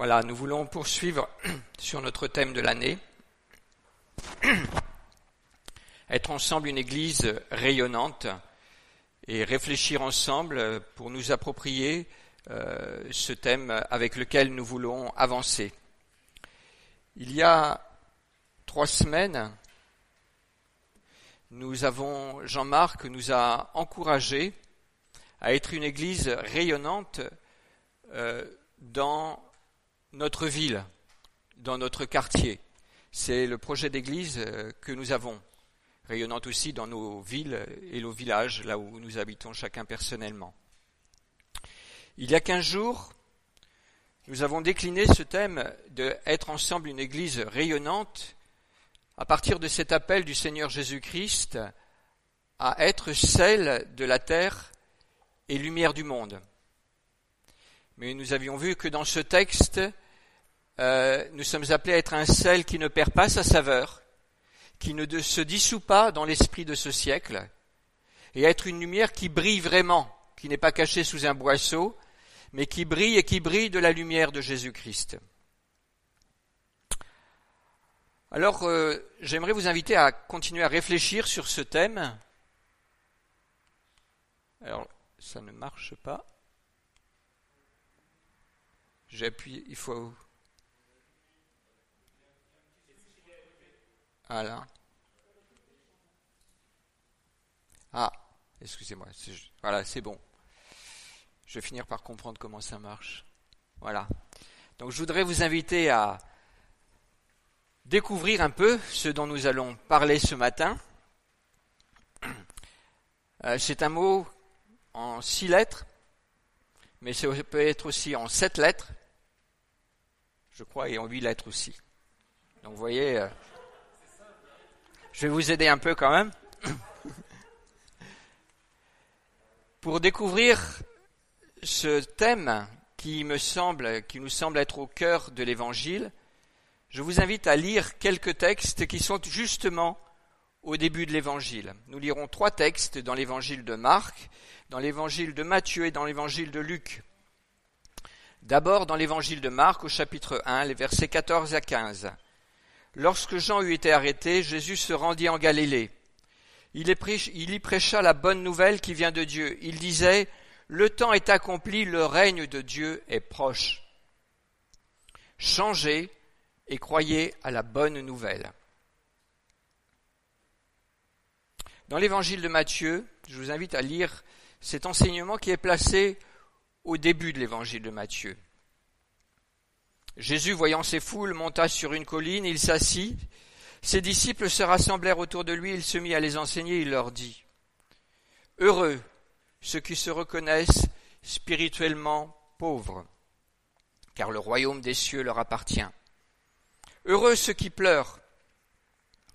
Voilà, nous voulons poursuivre sur notre thème de l'année. Être ensemble une église rayonnante et réfléchir ensemble pour nous approprier euh, ce thème avec lequel nous voulons avancer. Il y a trois semaines, nous avons, Jean-Marc nous a encouragés à être une église rayonnante euh, dans notre ville, dans notre quartier. C'est le projet d'église euh, que nous avons, rayonnante aussi dans nos villes et nos villages, là où nous habitons chacun personnellement. Il y a quinze jours, nous avons décliné ce thème de être ensemble une église rayonnante à partir de cet appel du Seigneur Jésus-Christ à être celle de la terre et lumière du monde. Mais nous avions vu que dans ce texte, euh, nous sommes appelés à être un sel qui ne perd pas sa saveur, qui ne se dissout pas dans l'esprit de ce siècle, et à être une lumière qui brille vraiment, qui n'est pas cachée sous un boisseau, mais qui brille et qui brille de la lumière de Jésus-Christ. Alors, euh, j'aimerais vous inviter à continuer à réfléchir sur ce thème. Alors, ça ne marche pas. J'appuie, il faut. Voilà. Ah, excusez-moi. Voilà, c'est bon. Je vais finir par comprendre comment ça marche. Voilà. Donc, je voudrais vous inviter à découvrir un peu ce dont nous allons parler ce matin. Euh, c'est un mot en six lettres, mais ça peut être aussi en sept lettres, je crois, et en huit lettres aussi. Donc vous voyez, euh, je vais vous aider un peu quand même. Pour découvrir ce thème qui me semble, qui nous semble être au cœur de l'évangile, je vous invite à lire quelques textes qui sont justement au début de l'évangile. Nous lirons trois textes dans l'évangile de Marc, dans l'évangile de Matthieu et dans l'évangile de Luc. D'abord dans l'évangile de Marc au chapitre 1, les versets 14 à 15. Lorsque Jean eut été arrêté, Jésus se rendit en Galilée. Il y prêcha la bonne nouvelle qui vient de Dieu. Il disait, Le temps est accompli, le règne de Dieu est proche. Changez et croyez à la bonne nouvelle. Dans l'évangile de Matthieu, je vous invite à lire cet enseignement qui est placé au début de l'évangile de Matthieu. Jésus, voyant ces foules, monta sur une colline, il s'assit, ses disciples se rassemblèrent autour de lui, il se mit à les enseigner, il leur dit, Heureux ceux qui se reconnaissent spirituellement pauvres, car le royaume des cieux leur appartient. Heureux ceux qui pleurent,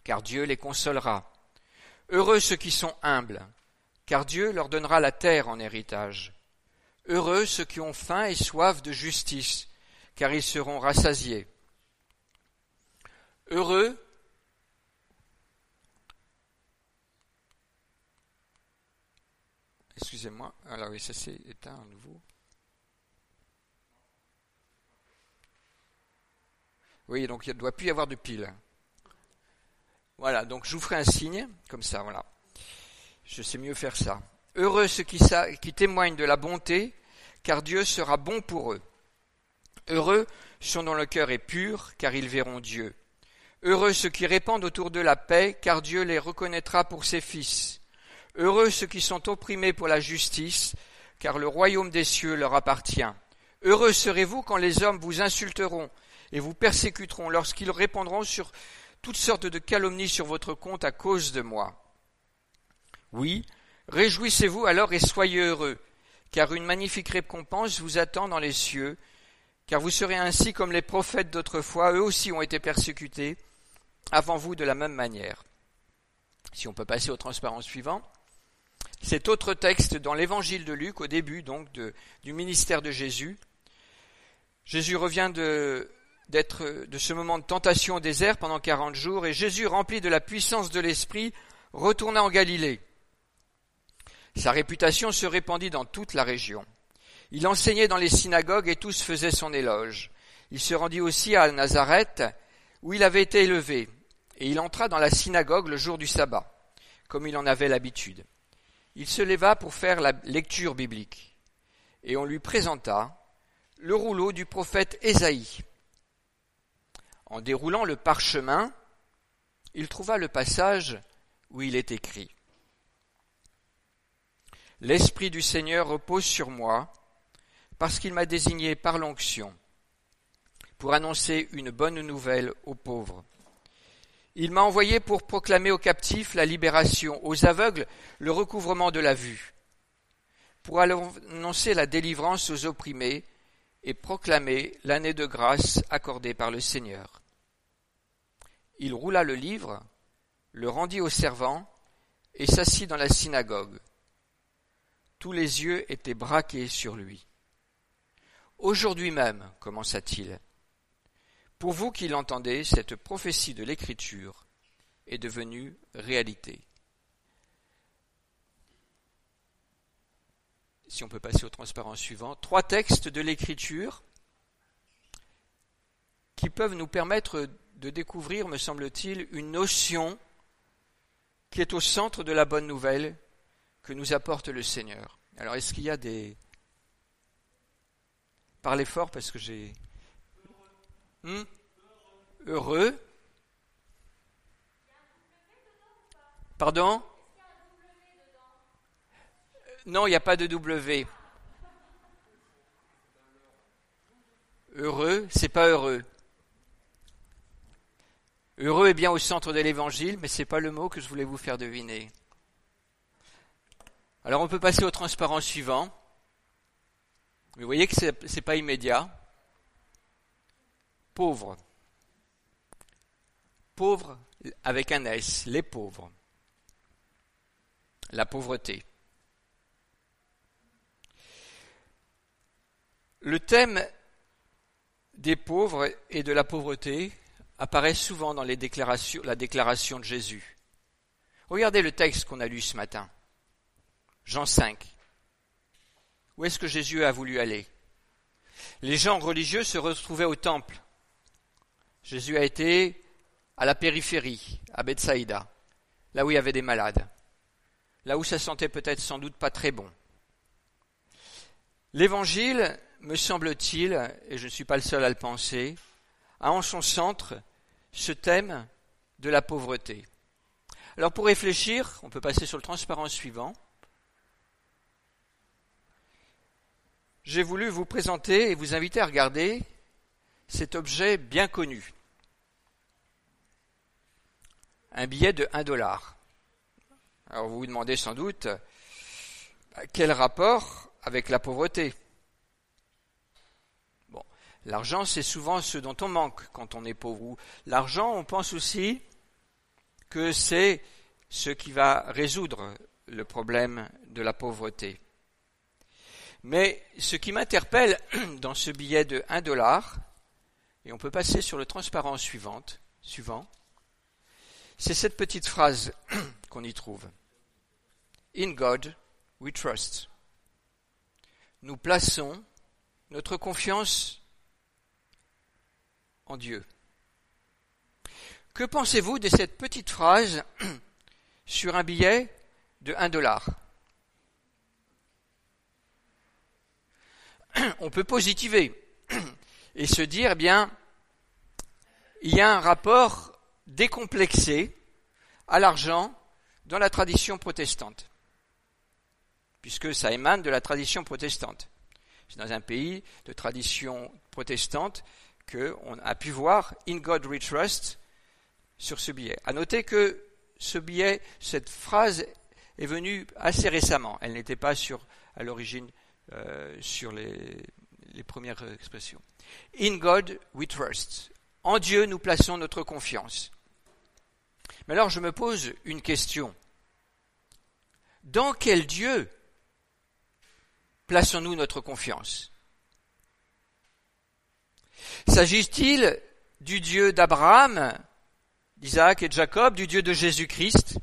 car Dieu les consolera. Heureux ceux qui sont humbles, car Dieu leur donnera la terre en héritage. Heureux ceux qui ont faim et soif de justice, car ils seront rassasiés. Heureux Excusez-moi, alors oui, ça s'est éteint à nouveau. Oui, donc il ne doit plus y avoir de pile. Voilà, donc je vous ferai un signe, comme ça, voilà. Je sais mieux faire ça. Heureux ceux qui, qui témoignent de la bonté, car Dieu sera bon pour eux. Heureux ceux dont le cœur est pur, car ils verront Dieu. Heureux ceux qui répandent autour de la paix, car Dieu les reconnaîtra pour ses fils. Heureux ceux qui sont opprimés pour la justice, car le royaume des cieux leur appartient. Heureux serez-vous quand les hommes vous insulteront et vous persécuteront lorsqu'ils répondront sur toutes sortes de calomnies sur votre compte à cause de moi. Oui, réjouissez-vous alors et soyez heureux, car une magnifique récompense vous attend dans les cieux, car vous serez ainsi comme les prophètes d'autrefois, eux aussi ont été persécutés avant vous de la même manière. Si on peut passer au transparent suivant. Cet autre texte dans l'évangile de Luc, au début donc du ministère de Jésus. Jésus revient de, d'être de ce moment de tentation au désert pendant quarante jours, et Jésus, rempli de la puissance de l'Esprit, retourna en Galilée. Sa réputation se répandit dans toute la région. Il enseignait dans les synagogues et tous faisaient son éloge. Il se rendit aussi à Nazareth, où il avait été élevé, et il entra dans la synagogue le jour du sabbat, comme il en avait l'habitude. Il se leva pour faire la lecture biblique, et on lui présenta le rouleau du prophète Ésaïe. En déroulant le parchemin, il trouva le passage où il est écrit L'Esprit du Seigneur repose sur moi, parce qu'il m'a désigné par l'onction pour annoncer une bonne nouvelle aux pauvres. Il m'a envoyé pour proclamer aux captifs la libération, aux aveugles le recouvrement de la vue, pour annoncer la délivrance aux opprimés et proclamer l'année de grâce accordée par le Seigneur. Il roula le livre, le rendit au servant et s'assit dans la synagogue. Tous les yeux étaient braqués sur lui. Aujourd'hui même, commença-t-il, pour vous qui l'entendez, cette prophétie de l'Écriture est devenue réalité. Si on peut passer au transparent suivant, trois textes de l'Écriture qui peuvent nous permettre de découvrir, me semble-t-il, une notion qui est au centre de la bonne nouvelle que nous apporte le Seigneur. Alors, est-ce qu'il y a des... Parlez fort parce que j'ai... Hmm? Heureux. Pardon? Non, il n'y a pas de W. Heureux, c'est pas heureux. Heureux est bien au centre de l'évangile, mais ce n'est pas le mot que je voulais vous faire deviner. Alors on peut passer au transparent suivant. Vous voyez que ce n'est pas immédiat. Pauvre. Pauvre avec un S, les pauvres. La pauvreté. Le thème des pauvres et de la pauvreté apparaît souvent dans la déclaration de Jésus. Regardez le texte qu'on a lu ce matin. Jean 5. Où est-ce que Jésus a voulu aller? Les gens religieux se retrouvaient au temple. Jésus a été à la périphérie, à Bethsaïda, là où il y avait des malades, là où ça sentait peut-être sans doute pas très bon. L'évangile, me semble-t-il, et je ne suis pas le seul à le penser, a en son centre ce thème de la pauvreté. Alors pour réfléchir, on peut passer sur le transparent suivant. J'ai voulu vous présenter et vous inviter à regarder cet objet bien connu. Un billet de 1 dollar. Alors vous vous demandez sans doute quel rapport avec la pauvreté? Bon, l'argent c'est souvent ce dont on manque quand on est pauvre. L'argent, on pense aussi que c'est ce qui va résoudre le problème de la pauvreté. Mais ce qui m'interpelle dans ce billet de 1 dollar, et on peut passer sur le transparent suivant, suivant c'est cette petite phrase qu'on y trouve. In God we trust. Nous plaçons notre confiance en Dieu. Que pensez-vous de cette petite phrase sur un billet de 1 dollar? on peut positiver et se dire, eh bien, il y a un rapport décomplexé à l'argent dans la tradition protestante, puisque ça émane de la tradition protestante. C'est dans un pays de tradition protestante qu'on a pu voir In God We Trust sur ce billet. À noter que ce billet, cette phrase est venue assez récemment. Elle n'était pas sur, à l'origine euh, sur les, les premières expressions. In God we trust. En Dieu nous plaçons notre confiance. Mais alors je me pose une question. Dans quel Dieu plaçons-nous notre confiance? S'agit-il du Dieu d'Abraham, d'Isaac et de Jacob, du Dieu de Jésus-Christ?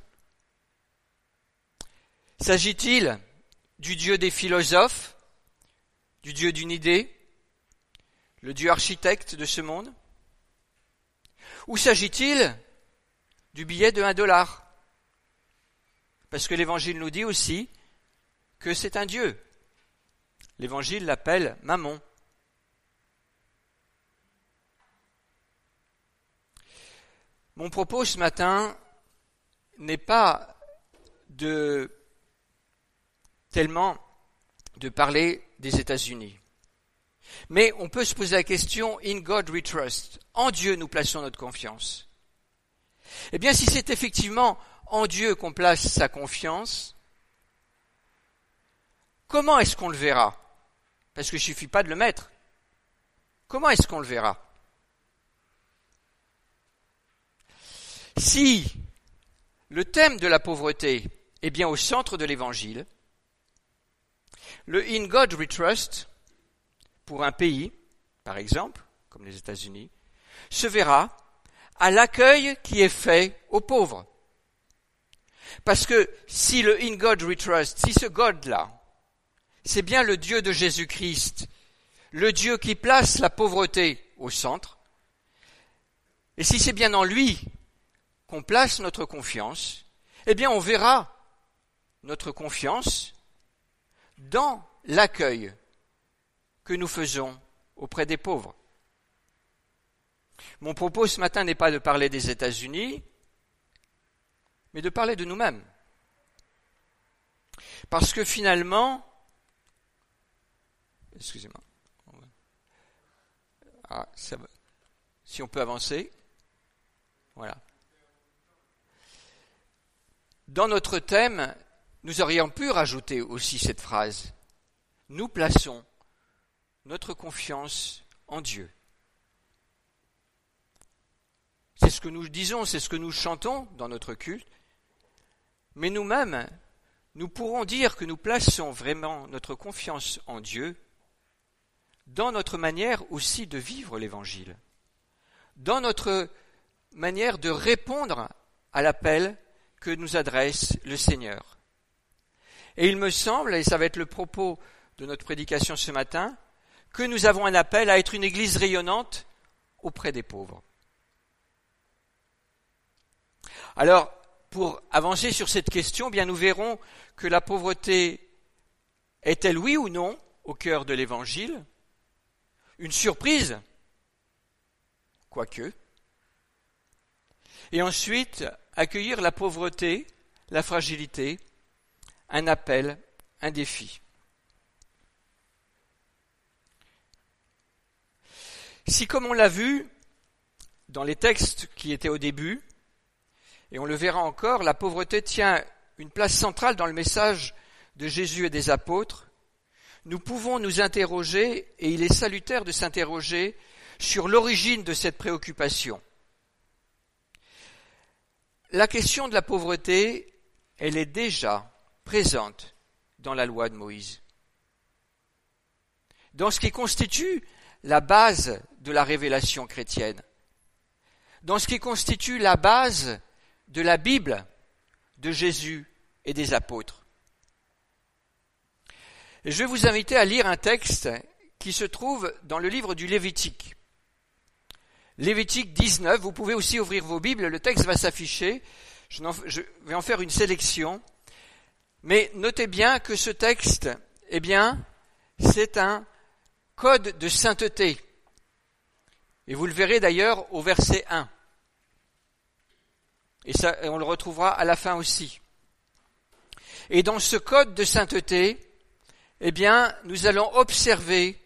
S'agit-il du Dieu des philosophes, du Dieu d'une idée, le Dieu architecte de ce monde Ou s'agit-il du billet de un dollar? Parce que l'Évangile nous dit aussi que c'est un Dieu. L'Évangile l'appelle Mammon. Mon propos ce matin n'est pas de tellement de parler des États-Unis. Mais on peut se poser la question, in God we trust. En Dieu nous plaçons notre confiance. Eh bien, si c'est effectivement en Dieu qu'on place sa confiance, comment est-ce qu'on le verra? Parce qu'il ne suffit pas de le mettre. Comment est-ce qu'on le verra? Si le thème de la pauvreté est bien au centre de l'évangile, le In God We Trust, pour un pays, par exemple, comme les États-Unis, se verra à l'accueil qui est fait aux pauvres. Parce que si le In God We Trust, si ce God-là, c'est bien le Dieu de Jésus-Christ, le Dieu qui place la pauvreté au centre, et si c'est bien en lui qu'on place notre confiance, eh bien on verra notre confiance dans l'accueil que nous faisons auprès des pauvres. Mon propos ce matin n'est pas de parler des États-Unis, mais de parler de nous-mêmes. Parce que finalement, excusez-moi, ah, si on peut avancer, voilà. Dans notre thème, nous aurions pu rajouter aussi cette phrase. Nous plaçons notre confiance en Dieu. C'est ce que nous disons, c'est ce que nous chantons dans notre culte. Mais nous-mêmes, nous pourrons dire que nous plaçons vraiment notre confiance en Dieu dans notre manière aussi de vivre l'Évangile, dans notre manière de répondre à l'appel que nous adresse le Seigneur. Et il me semble, et ça va être le propos de notre prédication ce matin, que nous avons un appel à être une église rayonnante auprès des pauvres. Alors, pour avancer sur cette question, bien nous verrons que la pauvreté est-elle oui ou non au cœur de l'évangile? Une surprise Quoique. Et ensuite, accueillir la pauvreté, la fragilité, un appel, un défi. Si, comme on l'a vu dans les textes qui étaient au début, et on le verra encore, la pauvreté tient une place centrale dans le message de Jésus et des apôtres, nous pouvons nous interroger, et il est salutaire de s'interroger, sur l'origine de cette préoccupation. La question de la pauvreté, elle est déjà présente dans la loi de Moïse. Dans ce qui constitue la base de la révélation chrétienne. Dans ce qui constitue la base de la Bible de Jésus et des apôtres. je vais vous inviter à lire un texte qui se trouve dans le livre du Lévitique. Lévitique 19, vous pouvez aussi ouvrir vos Bibles, le texte va s'afficher, je, vais en faire une sélection, mais notez bien que ce texte, eh bien, c'est un code de sainteté. Et vous le verrez d'ailleurs au verset 1. Et, ça, on le retrouvera à la fin aussi. Et dans ce code de sainteté, eh bien, nous allons observer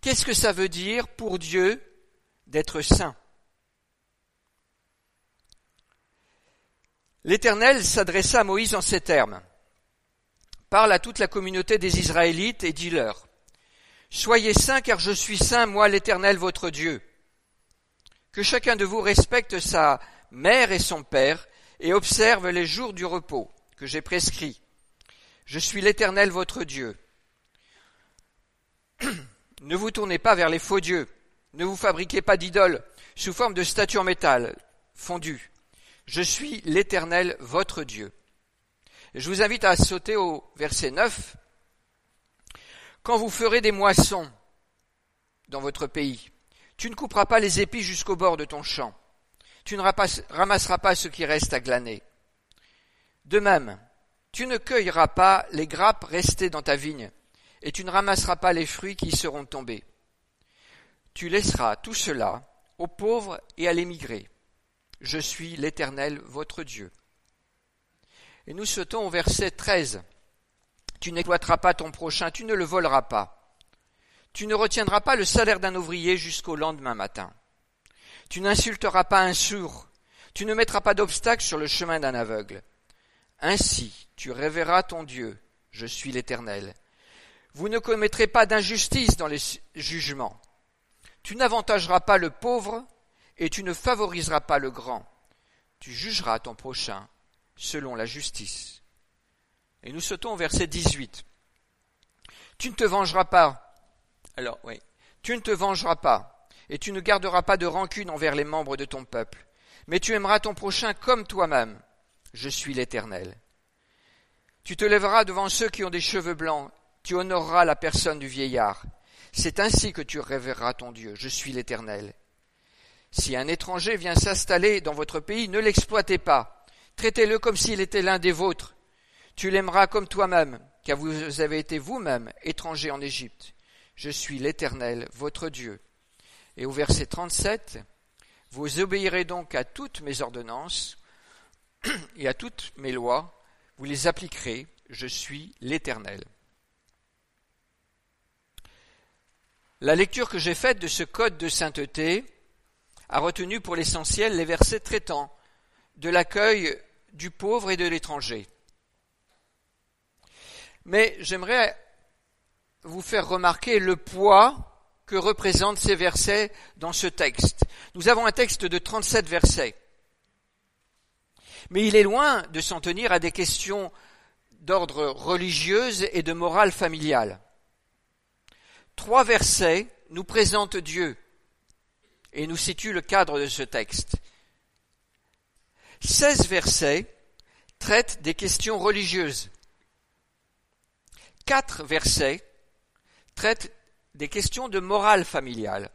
qu'est-ce que ça veut dire pour Dieu d'être saint. L'Éternel s'adressa à Moïse en ces termes. Parle à toute la communauté des Israélites et dis-leur, Soyez saints car je suis saint, moi l'Éternel votre Dieu. Que chacun de vous respecte sa mère et son père et observe les jours du repos que j'ai prescrits. Je suis l'Éternel votre Dieu. ne vous tournez pas vers les faux dieux ne vous fabriquez pas d'idoles sous forme de statues en métal fondues. Je suis l'Éternel, votre Dieu. Je vous invite à sauter au verset 9. Quand vous ferez des moissons dans votre pays. Tu ne couperas pas les épis jusqu'au bord de ton champ. Tu ne ramasseras pas ce qui reste à glaner. De même, tu ne cueilleras pas les grappes restées dans ta vigne, et tu ne ramasseras pas les fruits qui y seront tombés. Tu laisseras tout cela aux pauvres et à l'émigré. Je suis l'Éternel, votre Dieu. Et nous sautons au verset 13. Tu n'exploiteras pas ton prochain, tu ne le voleras pas. Tu ne retiendras pas le salaire d'un ouvrier jusqu'au lendemain matin. Tu n'insulteras pas un sourd. Tu ne mettras pas d'obstacle sur le chemin d'un aveugle. Ainsi, tu révéreras ton Dieu. Je suis l'Éternel. Vous ne commettrez pas d'injustice dans les jugements. Tu n'avantageras pas le pauvre et tu ne favoriseras pas le grand. Tu jugeras ton prochain selon la justice. Et nous sautons au verset 18. Tu ne te vengeras pas alors, oui. Tu ne te vengeras pas, et tu ne garderas pas de rancune envers les membres de ton peuple, mais tu aimeras ton prochain comme toi-même. Je suis l'Éternel. Tu te lèveras devant ceux qui ont des cheveux blancs, tu honoreras la personne du vieillard. C'est ainsi que tu révéreras ton Dieu. Je suis l'Éternel. Si un étranger vient s'installer dans votre pays, ne l'exploitez pas. Traitez-le comme s'il était l'un des vôtres. Tu l'aimeras comme toi-même, car vous avez été vous-même étranger en Égypte. Je suis l'Éternel, votre Dieu. Et au verset 37, vous obéirez donc à toutes mes ordonnances et à toutes mes lois, vous les appliquerez, je suis l'Éternel. La lecture que j'ai faite de ce code de sainteté a retenu pour l'essentiel les versets traitant de l'accueil du pauvre et de l'étranger. Mais j'aimerais vous faire remarquer le poids que représentent ces versets dans ce texte. Nous avons un texte de 37 versets. Mais il est loin de s'en tenir à des questions d'ordre religieuse et de morale familiale. Trois versets nous présentent Dieu et nous situent le cadre de ce texte. Seize versets traitent des questions religieuses. Quatre versets traite des questions de morale familiale.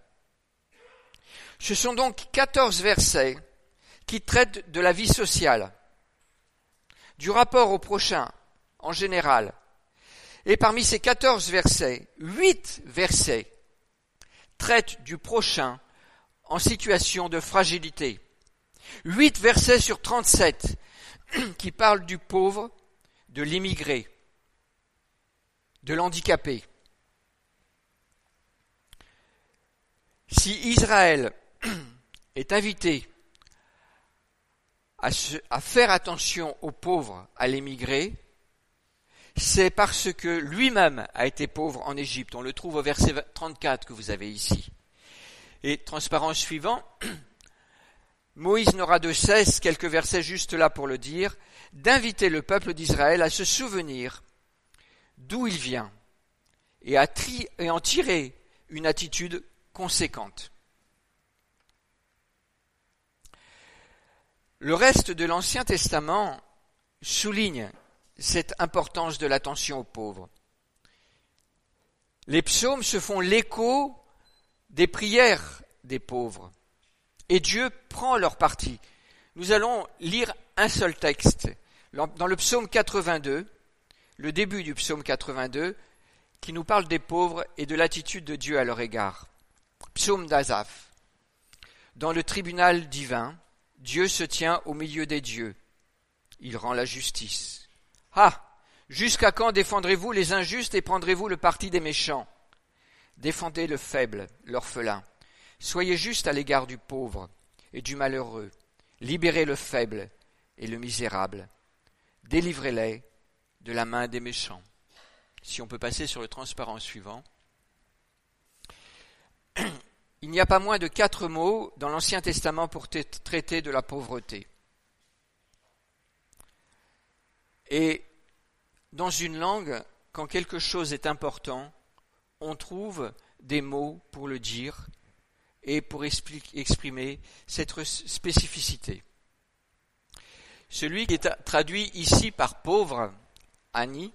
Ce sont donc quatorze versets qui traitent de la vie sociale, du rapport au prochain en général. Et parmi ces quatorze versets, huit versets traitent du prochain en situation de fragilité. Huit versets sur trente-sept qui parlent du pauvre, de l'immigré, de l'handicapé. Si Israël est invité à, faire attention aux pauvres, à l'émigré, c'est parce que lui-même a été pauvre en Égypte. On le trouve au verset 34 que vous avez ici. Et transparence suivant, Moïse n'aura de cesse, quelques versets juste là pour le dire, d'inviter le peuple d'Israël à se souvenir d'où il vient et à en tirer une attitude conséquente. Le reste de l'Ancien Testament souligne cette importance de l'attention aux pauvres. Les psaumes se font l'écho des prières des pauvres et Dieu prend leur parti. Nous allons lire un seul texte dans le psaume 82, le début du psaume 82, qui nous parle des pauvres et de l'attitude de Dieu à leur égard. Psaume d'Azaph. Dans le tribunal divin, Dieu se tient au milieu des dieux. Il rend la justice. Ah Jusqu'à quand défendrez-vous les injustes et prendrez-vous le parti des méchants? Défendez le faible, l'orphelin. Soyez juste à l'égard du pauvre et du malheureux. Libérez le faible et le misérable. Délivrez-les de la main des méchants. Si on peut passer sur le transparent suivant. Il n'y a pas moins de quatre mots dans l'Ancien Testament pour traiter de la pauvreté. Et dans une langue, quand quelque chose est important, on trouve des mots pour le dire et pour exprimer cette spécificité. Celui qui est traduit ici par pauvre, Annie,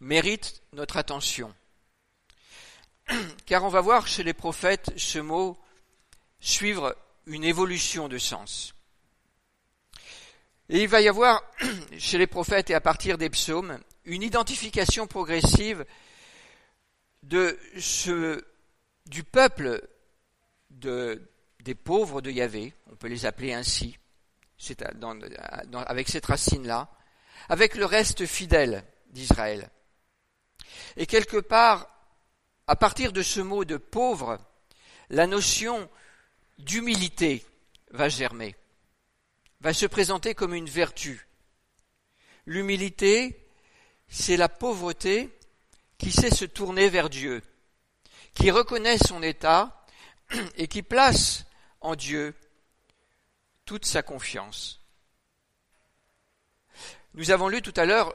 mérite notre attention. car on va voir chez les prophètes ce mot suivre une évolution de sens. Et il va y avoir chez les prophètes et à partir des psaumes une identification progressive de ce, du peuple de, des pauvres de Yahvé, on peut les appeler ainsi, avec cette racine-là, avec le reste fidèle d'Israël. Et quelque part, à partir de ce mot de pauvre, la notion d'humilité va germer, va se présenter comme une vertu. L'humilité, c'est la pauvreté qui sait se tourner vers Dieu, qui reconnaît son état et qui place en Dieu toute sa confiance. Nous avons lu tout à l'heure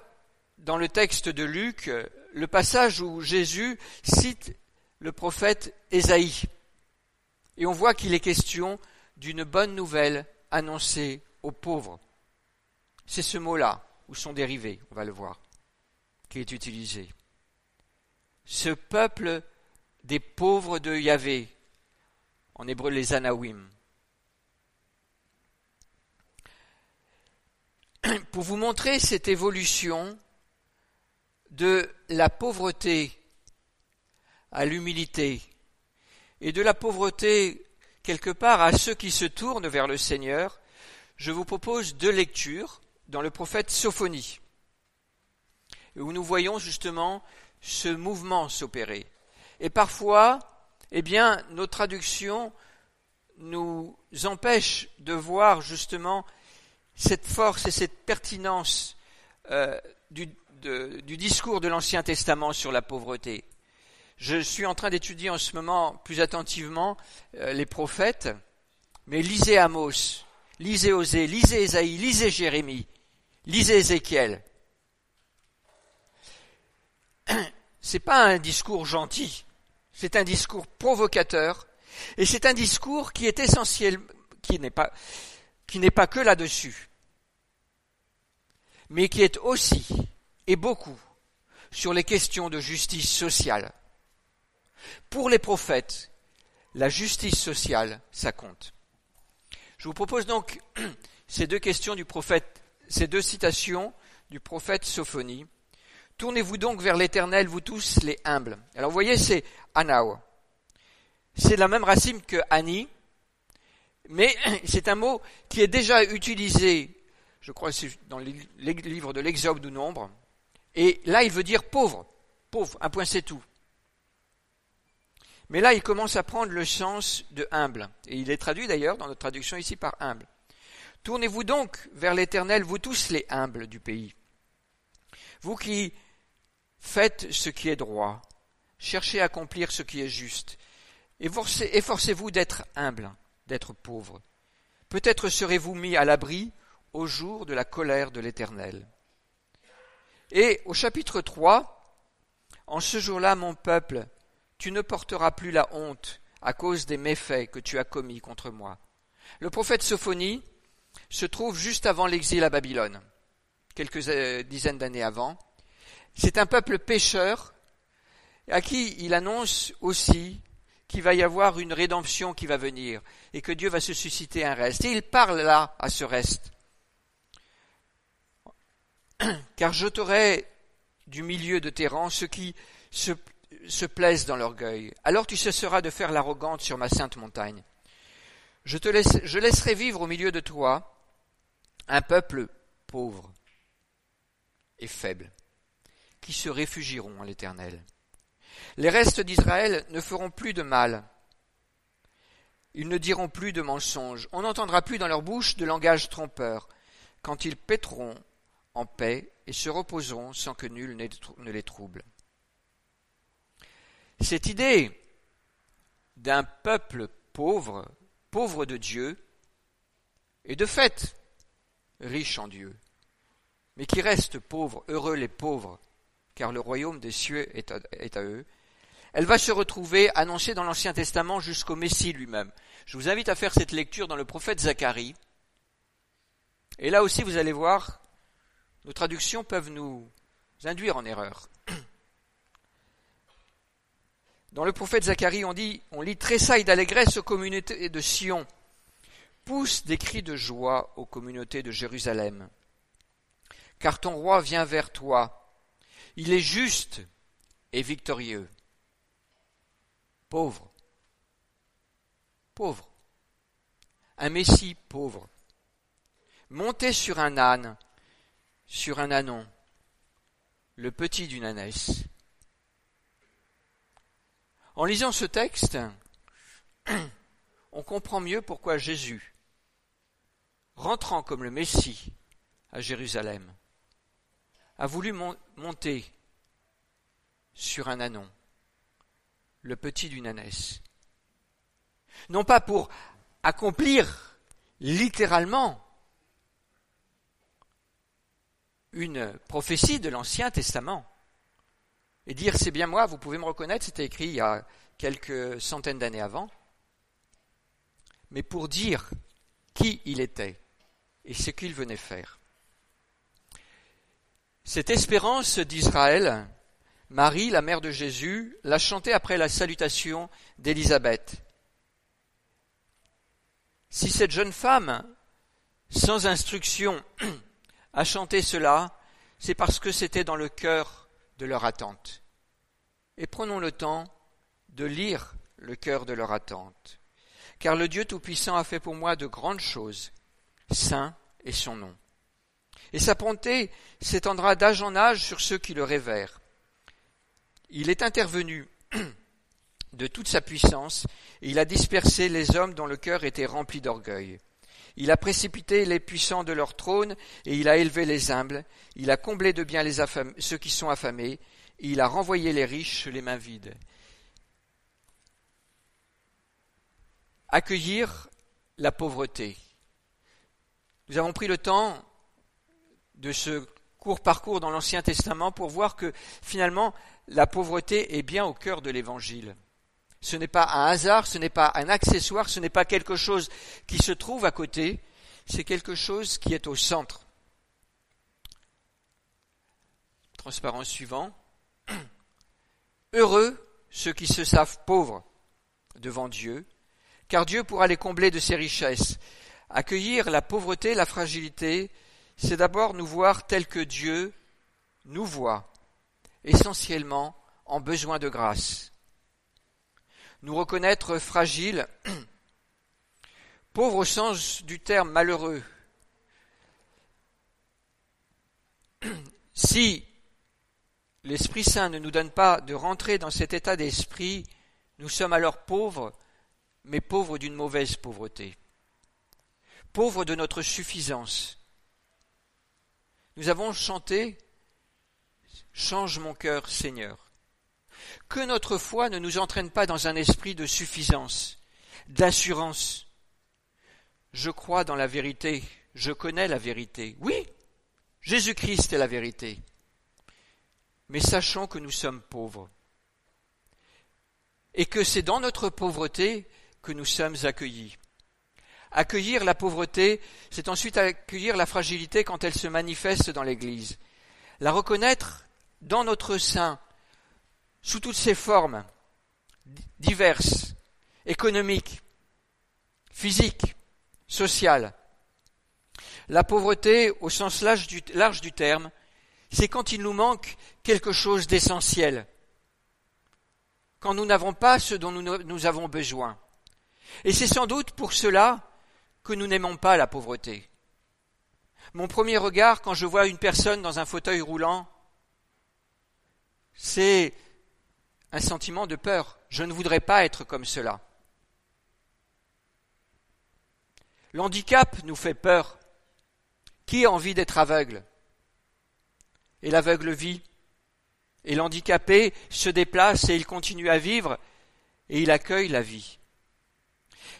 dans le texte de Luc le passage où Jésus cite le prophète Ésaïe. Et on voit qu'il est question d'une bonne nouvelle annoncée aux pauvres. C'est ce mot-là, où sont dérivés, on va le voir, qui est utilisé. Ce peuple des pauvres de Yahvé, en hébreu les Anawim. Pour vous montrer cette évolution de la pauvreté à l'humilité, et de la pauvreté quelque part à ceux qui se tournent vers le Seigneur, je vous propose deux lectures dans le prophète Sophonie, où nous voyons justement ce mouvement s'opérer. Et parfois, eh bien, nos traductions nous empêchent de voir justement cette force et cette pertinence euh, du, discours de l'Ancien Testament sur la pauvreté. Je suis en train d'étudier en ce moment plus attentivement euh, les prophètes, mais lisez Amos, lisez Osée, lisez Ésaïe, lisez Jérémie, lisez Ézéchiel. C'est pas un discours gentil, c'est un discours provocateur, et c'est un discours qui est essentiel, qui n'est pas, qui n'est pas que là-dessus, mais qui est aussi, et beaucoup, sur les questions de justice sociale. Pour les prophètes, la justice sociale, ça compte. Je vous propose donc ces deux questions du prophète, ces deux citations du prophète Sophonie. Tournez-vous donc vers l'Éternel, vous tous les humbles. Alors vous voyez, c'est Anao. C'est la même racine que Ani, mais c'est un mot qui est déjà utilisé, je crois, dans les livres de l'Exode du Nombre. Et là, il veut dire pauvre. Pauvre, un point c'est tout. Mais là, il commence à prendre le sens de humble. Et il est traduit d'ailleurs dans notre traduction ici par humble. Tournez-vous donc vers l'Éternel, vous tous les humbles du pays. Vous qui faites ce qui est droit, cherchez à accomplir ce qui est juste, efforcez-vous d'être humble, d'être pauvre. Peut-être serez-vous mis à l'abri au jour de la colère de l'Éternel. Et au chapitre 3, en ce jour-là, mon peuple, tu ne porteras plus la honte à cause des méfaits que tu as commis contre moi. Le prophète Sophonie se trouve juste avant l'exil à Babylone, quelques euh, dizaines d'années avant. C'est un peuple pécheur à qui il annonce aussi qu'il va y avoir une rédemption qui va venir et que Dieu va se susciter un reste. Et il parle là à ce reste. Car j'ôterai du milieu de tes rangs ceux qui se se plaisent dans l'orgueil. Alors tu cesseras de faire l'arrogante sur ma sainte montagne. Je, te laisserai vivre au milieu de toi un peuple pauvre et faible, qui se réfugieront à l'Éternel. Les restes d'Israël ne feront plus de mal. Ils ne diront plus de mensonges. On n'entendra plus dans leur bouche de langage trompeur, quand ils paîtront en paix et se reposeront sans que nul ne les trouble. Cette idée d'un peuple pauvre, pauvre de Dieu, et de fait riche en Dieu, mais qui reste pauvre, heureux les pauvres, car le royaume des cieux est à, eux, elle va se retrouver annoncée dans l'Ancien Testament jusqu'au Messie lui-même. Je vous invite à faire cette lecture dans le prophète Zacharie. Et là aussi, vous allez voir, nos traductions peuvent nous induire en erreur. Dans le prophète Zacharie, on dit, on lit tressaille d'allégresse aux communautés de Sion, pousse des cris de joie aux communautés de Jérusalem. Car ton roi vient vers toi. Il est juste et victorieux. Pauvre. Pauvre. Un Messie pauvre. Monté sur un âne, sur un ânon, le petit d'une ânesse. En lisant ce texte, on comprend mieux pourquoi Jésus, rentrant comme le Messie à Jérusalem, a voulu monter sur un ânon, le petit d'une ânesse. Non pas pour accomplir littéralement une prophétie de l'Ancien Testament, et dire c'est bien moi, vous pouvez me reconnaître, c'était écrit il y a quelques centaines d'années avant, mais pour dire qui il était et ce qu'il venait faire. Cette espérance d'Israël, Marie, la mère de Jésus, l'a chantée après la salutation d'Élisabeth. Si cette jeune femme, sans instruction, a chanté cela, c'est parce que c'était dans le cœur de leur attente. Et prenons le temps de lire le cœur de leur attente. Car le Dieu Tout-Puissant a fait pour moi de grandes choses. Saint est son nom. Et sa bonté s'étendra d'âge en âge sur ceux qui le révèrent. Il est intervenu de toute sa puissance, et il a dispersé les hommes dont le cœur était rempli d'orgueil. Il a précipité les puissants de leur trône, et il a élevé les humbles. Il a comblé de bien ceux qui sont affamés, et il a renvoyé les riches les mains vides. Accueillir la pauvreté. Nous avons pris le temps de ce court parcours dans l'Ancien Testament pour voir que finalement la pauvreté est bien au cœur de l'Évangile. Ce n'est pas un hasard, ce n'est pas un accessoire, ce n'est pas quelque chose qui se trouve à côté, c'est quelque chose qui est au centre. Transparence suivant. Heureux ceux qui se savent pauvres devant Dieu, car Dieu pourra les combler de ses richesses. Accueillir la pauvreté, la fragilité, c'est d'abord nous voir tels que Dieu nous voit, essentiellement en besoin de grâce nous reconnaître fragiles, pauvres au sens du terme malheureux. Si l'Esprit Saint ne nous donne pas de rentrer dans cet état d'esprit, nous sommes alors pauvres, mais pauvres d'une mauvaise pauvreté, pauvres de notre suffisance. Nous avons chanté Change mon cœur, Seigneur que notre foi ne nous entraîne pas dans un esprit de suffisance, d'assurance. Je crois dans la vérité, je connais la vérité. Oui, Jésus-Christ est la vérité. Mais sachons que nous sommes pauvres. Et que c'est dans notre pauvreté que nous sommes accueillis. Accueillir la pauvreté, c'est ensuite accueillir la fragilité quand elle se manifeste dans l'Église. La reconnaître dans notre sein, sous toutes ses formes diverses, économiques, physiques, sociales. La pauvreté, au sens large du, terme, c'est quand il nous manque quelque chose d'essentiel, quand nous n'avons pas ce dont nous avons besoin. Et c'est sans doute pour cela que nous n'aimons pas la pauvreté. Mon premier regard quand je vois une personne dans un fauteuil roulant, c'est un sentiment de peur. Je ne voudrais pas être comme cela. L'handicap nous fait peur. Qui a envie d'être aveugle? Et l'aveugle vit. Et l'handicapé se déplace et il continue à vivre et il accueille la vie.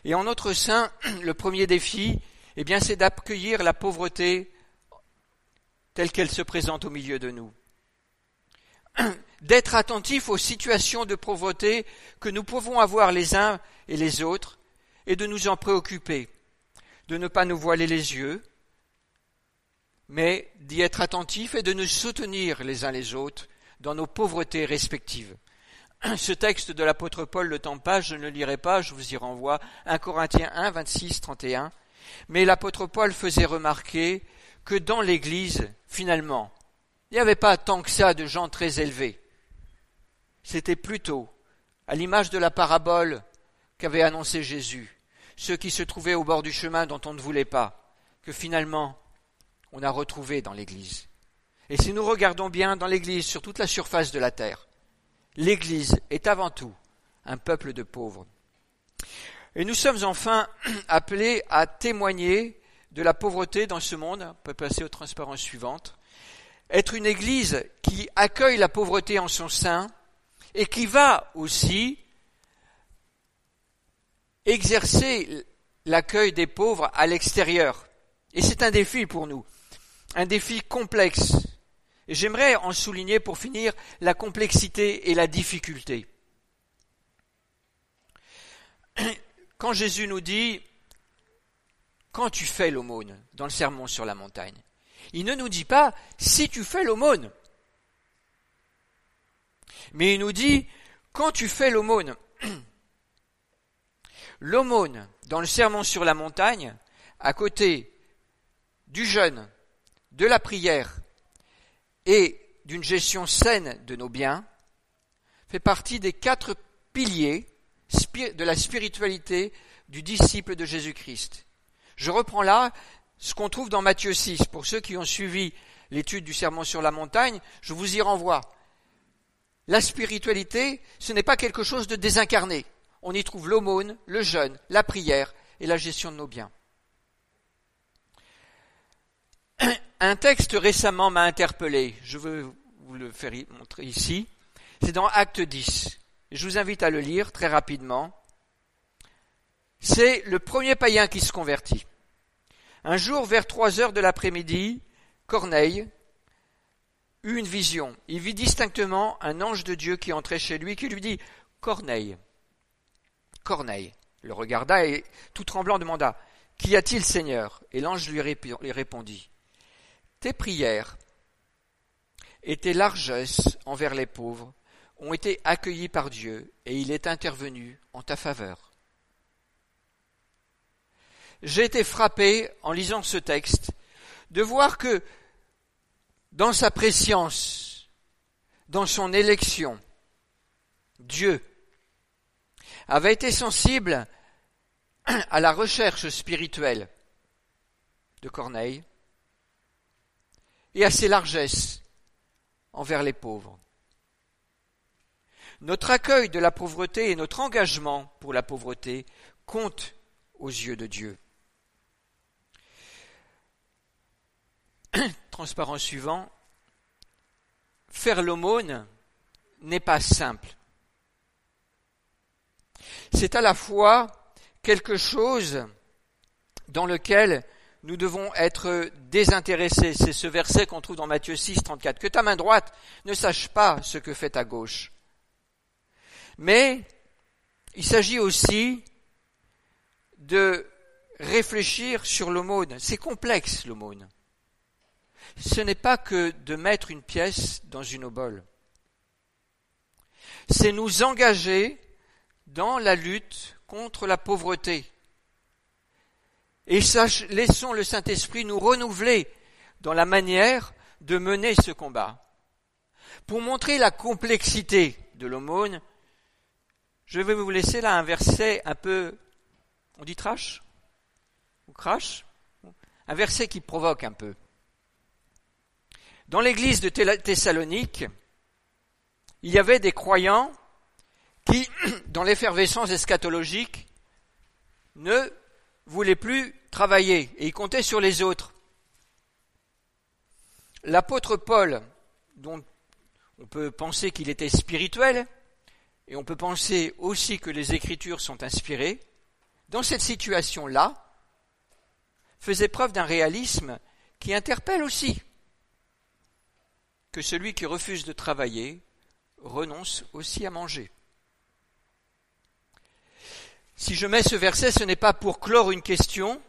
Et en notre sein, le premier défi, eh c'est d'accueillir la pauvreté telle qu'elle se présente au milieu de nous. d'être attentif aux situations de pauvreté que nous pouvons avoir les uns et les autres et de nous en préoccuper, de ne pas nous voiler les yeux, mais d'y être attentif et de nous soutenir les uns les autres dans nos pauvretés respectives. ce texte de l'apôtre Paul, le temps passe, je ne lirai pas, je vous y renvoie, 1 Corinthiens 1, 26, 31. Mais l'apôtre Paul faisait remarquer que dans l'Église, finalement, il n'y avait pas tant que ça de gens très élevés. C'était plutôt, à l'image de la parabole qu'avait annoncé Jésus, ceux qui se trouvaient au bord du chemin dont on ne voulait pas, que finalement on a retrouvé dans l'Église. Et si nous regardons bien dans l'Église sur toute la surface de la terre, l'Église est avant tout un peuple de pauvres. Et nous sommes enfin appelés à témoigner de la pauvreté dans ce monde. On peut passer aux transparences suivantes. Être une Église qui accueille la pauvreté en son sein et qui va aussi exercer l'accueil des pauvres à l'extérieur. Et c'est un défi pour nous, un défi complexe. J'aimerais en souligner pour finir la complexité et la difficulté. Quand Jésus nous dit, quand tu fais l'aumône dans le sermon sur la montagne, il ne nous dit pas si tu fais l'aumône, mais il nous dit quand tu fais l'aumône. L'aumône, dans le sermon sur la montagne, à côté du jeûne, de la prière et d'une gestion saine de nos biens, fait partie des quatre piliers de la spiritualité du disciple de Jésus-Christ. Je reprends là ce qu'on trouve dans Matthieu 6. Pour ceux qui ont suivi l'étude du sermon sur la montagne, je vous y renvoie. La spiritualité, ce n'est pas quelque chose de désincarné on y trouve l'aumône, le jeûne, la prière et la gestion de nos biens. Un texte récemment m'a interpellé, je veux vous le faire montrer ici, c'est dans Acte 10. Je vous invite à le lire très rapidement. C'est le premier païen qui se convertit. Un jour, vers trois heures de l'après-midi, Corneille eut une vision. Il vit distinctement un ange de Dieu qui entrait chez lui, qui lui dit Corneille. Corneille le regarda et, tout tremblant, demanda Qu'y a-t-il, Seigneur? Et l'ange lui répondit Tes prières et tes largesses envers les pauvres ont été accueillies par Dieu et il est intervenu en ta faveur. J'ai été frappé, en lisant ce texte, de voir que dans sa préscience, dans son élection, Dieu avait été sensible à la recherche spirituelle de Corneille et à ses largesses envers les pauvres. Notre accueil de la pauvreté et notre engagement pour la pauvreté comptent aux yeux de Dieu. Transparent suivant, faire l'aumône n'est pas simple c'est à la fois quelque chose dans lequel nous devons être désintéressés. C'est ce verset qu'on trouve dans Matthieu 6, 34. Que ta main droite ne sache pas ce que fait ta gauche. Mais il s'agit aussi de réfléchir sur l'aumône. C'est complexe l'aumône. Ce n'est pas que de mettre une pièce dans une obole. C'est nous engager dans la lutte contre la pauvreté. Et laissons le Saint-Esprit nous renouveler dans la manière de mener ce combat. Pour montrer la complexité de l'aumône, je vais vous laisser là un verset un peu, on dit trash Ou crash? Un verset qui provoque un peu. Dans l'église de Thessalonique, il y avait des croyants qui, dans l'effervescence eschatologique, ne voulait plus travailler et il comptait sur les autres. L'apôtre Paul, dont on peut penser qu'il était spirituel, et on peut penser aussi que les Écritures sont inspirées, dans cette situation-là, faisait preuve d'un réalisme qui interpelle aussi que celui qui refuse de travailler renonce aussi à manger. Si je mets ce verset, ce n'est pas pour clore une question,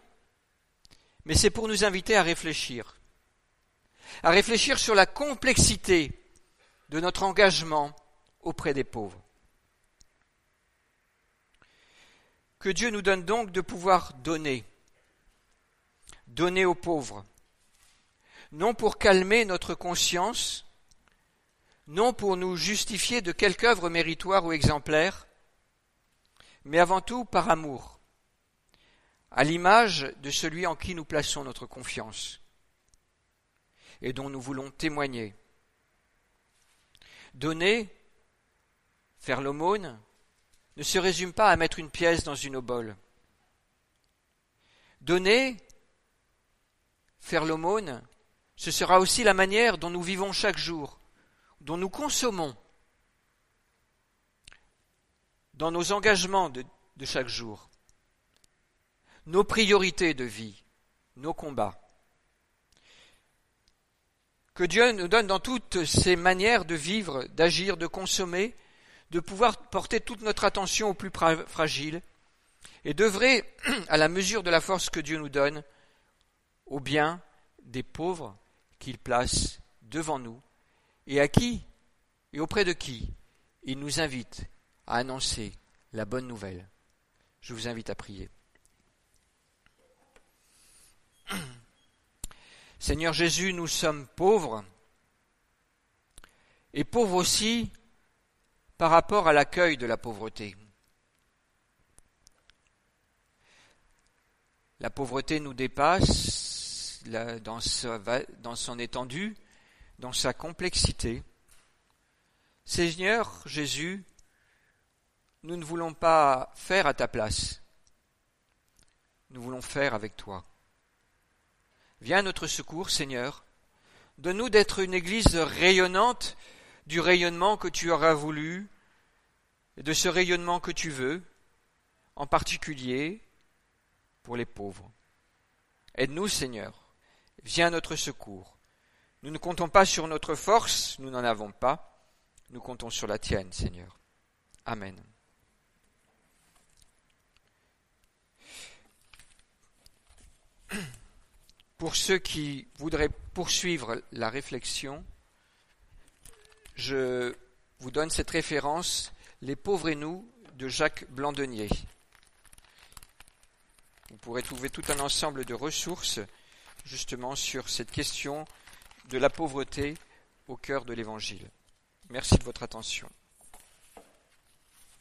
mais c'est pour nous inviter à réfléchir, à réfléchir sur la complexité de notre engagement auprès des pauvres. Que Dieu nous donne donc de pouvoir donner, donner aux pauvres, non pour calmer notre conscience, non pour nous justifier de quelque œuvre méritoire ou exemplaire, mais avant tout par amour, à l'image de celui en qui nous plaçons notre confiance et dont nous voulons témoigner. Donner, faire l'aumône, ne se résume pas à mettre une pièce dans une obole. Donner, faire l'aumône, ce sera aussi la manière dont nous vivons chaque jour, dont nous consommons, dans nos engagements de, de chaque jour, nos priorités de vie, nos combats. Que Dieu nous donne dans toutes ces manières de vivre, d'agir, de consommer, de pouvoir porter toute notre attention aux plus fragiles et d'œuvrer à la mesure de la force que Dieu nous donne au bien des pauvres qu'il place devant nous et à qui et auprès de qui il nous invite à annoncer la bonne nouvelle. Je vous invite à prier. Seigneur Jésus, nous sommes pauvres, et pauvres aussi par rapport à l'accueil de la pauvreté. La pauvreté nous dépasse dans, son étendue, dans sa complexité. Seigneur Jésus, nous ne voulons pas faire à ta place, nous voulons faire avec toi. Viens à notre secours, Seigneur. Donne-nous d'être une Église rayonnante du rayonnement que tu auras voulu et de ce rayonnement que tu veux, en particulier pour les pauvres. Aide-nous, Seigneur. Viens à notre secours. Nous ne comptons pas sur notre force, nous n'en avons pas. Nous comptons sur la tienne, Seigneur. Amen. Pour ceux qui voudraient poursuivre la réflexion, je vous donne cette référence, Les pauvres et nous, de Jacques Blandenier. Vous pourrez trouver tout un ensemble de ressources justement sur cette question de la pauvreté au cœur de l'Évangile. Merci de votre attention.